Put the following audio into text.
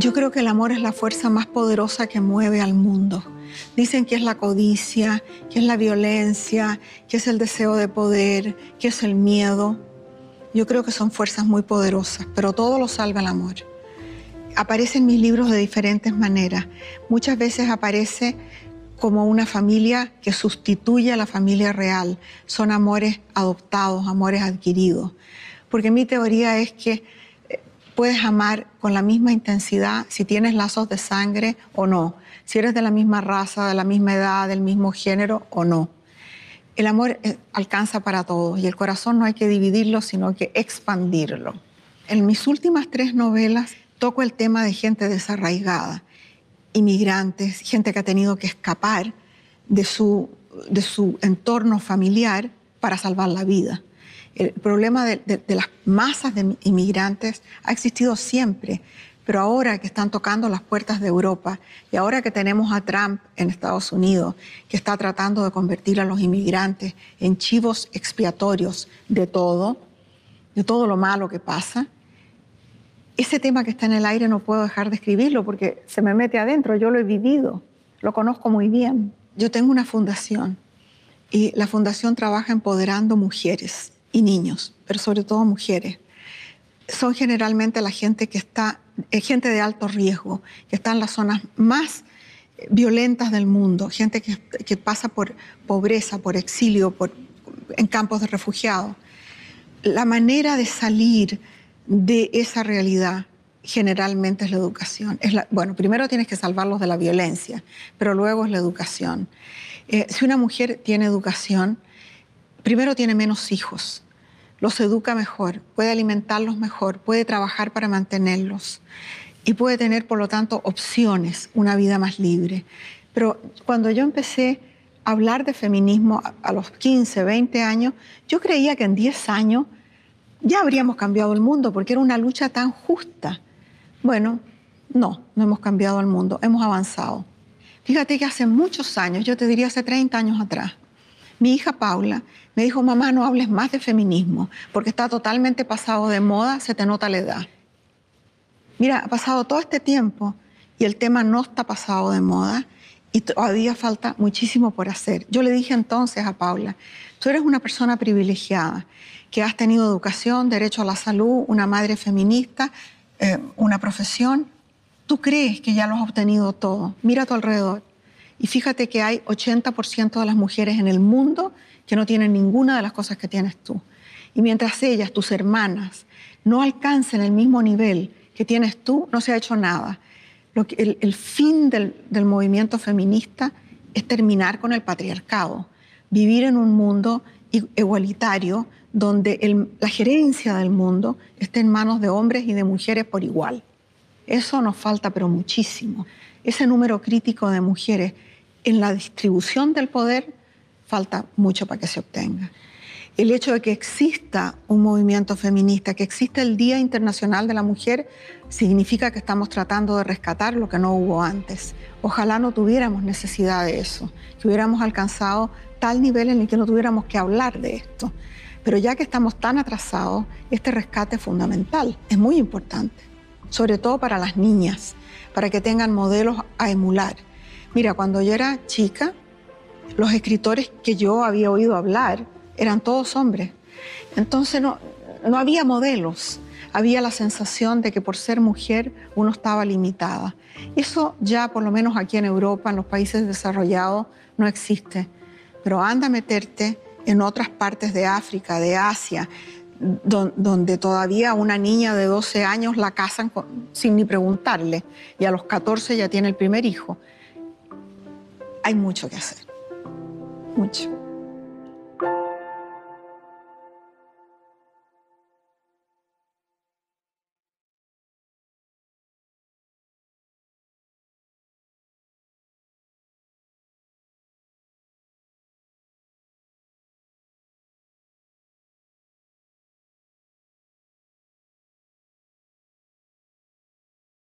Yo creo que el amor es la fuerza más poderosa que mueve al mundo. Dicen que es la codicia, que es la violencia, que es el deseo de poder, que es el miedo. Yo creo que son fuerzas muy poderosas, pero todo lo salva el amor. Aparece en mis libros de diferentes maneras. Muchas veces aparece como una familia que sustituye a la familia real. Son amores adoptados, amores adquiridos. Porque mi teoría es que puedes amar con la misma intensidad si tienes lazos de sangre o no, si eres de la misma raza, de la misma edad, del mismo género o no. El amor eh, alcanza para todos y el corazón no hay que dividirlo, sino que expandirlo. En mis últimas tres novelas toco el tema de gente desarraigada inmigrantes, gente que ha tenido que escapar de su, de su entorno familiar para salvar la vida. El problema de, de, las masas de inmigrantes ha existido siempre, pero ahora que están tocando las puertas de Europa y ahora que tenemos a Trump en Estados Unidos, que está tratando de convertir a los inmigrantes en chivos expiatorios de todo, de todo lo malo que pasa, ese tema que está en el aire no puedo dejar de escribirlo porque se me mete adentro, yo lo he vivido, lo conozco muy bien. Yo tengo una fundación y la fundación trabaja empoderando mujeres y niños, pero sobre todo mujeres. Son generalmente la gente que está, eh, gente de alto riesgo, que está en las zonas más violentas del mundo, gente que, que pasa por pobreza, por exilio, por, en campos de refugiados. La manera de salir de esa realidad generalmente es la educación. Bueno, primero tienes que salvarlos de la violencia, pero luego es la educación. Eh, si una mujer tiene educación, primero tiene menos hijos, los educa mejor, puede alimentarlos mejor, puede trabajar para mantenerlos y puede tener, por lo tanto, opciones, una vida más libre. Pero cuando yo empecé a hablar de feminismo a, los 15, 20 años, yo creía que en 10 años ya habríamos cambiado el mundo porque era una lucha tan justa. Bueno, no, no hemos cambiado el mundo, hemos avanzado. Fíjate que hace muchos años, yo te diría hace 30 años atrás, mi hija Paula me dijo, mamá, no hables más de feminismo porque está totalmente pasado de moda, se te nota la edad. Mira, ha pasado todo este tiempo y el tema no está pasado de moda y todavía falta muchísimo por hacer. Yo le dije entonces a Paula, tú eres una persona privilegiada que has tenido educación, derecho a la salud, una madre feminista, eh, una profesión, tú crees que ya lo has obtenido todo. Mira a tu alrededor y fíjate que hay 80% de las mujeres en el mundo que no tienen ninguna de las cosas que tienes tú. Y mientras ellas, tus hermanas, no alcancen el mismo nivel que tienes tú, no se ha hecho nada. Lo que, el, el, fin del, del movimiento feminista es terminar con el patriarcado, vivir en un mundo igualitario donde el, la gerencia del mundo esté en manos de hombres y de mujeres por igual. Eso nos falta, pero muchísimo. Ese número crítico de mujeres en la distribución del poder falta mucho para que se obtenga. El hecho de que exista un movimiento feminista, que exista el Día Internacional de la Mujer, significa que estamos tratando de rescatar lo que no hubo antes. Ojalá no tuviéramos necesidad de eso, que hubiéramos alcanzado tal nivel en el que no tuviéramos que hablar de esto. Pero ya que estamos tan atrasados, este rescate es fundamental, es muy importante, sobre todo para las niñas, para que tengan modelos a emular. Mira, cuando yo era chica, los escritores que yo había oído hablar eran todos hombres. Entonces no, no había modelos, había la sensación de que por ser mujer uno estaba limitada. Eso ya por lo menos aquí en Europa, en los países desarrollados, no existe. Pero anda a meterte en otras partes de África, de Asia, donde todavía una niña de 12 años la casan sin ni preguntarle y a los 14 ya tiene el primer hijo. Hay mucho que hacer, mucho.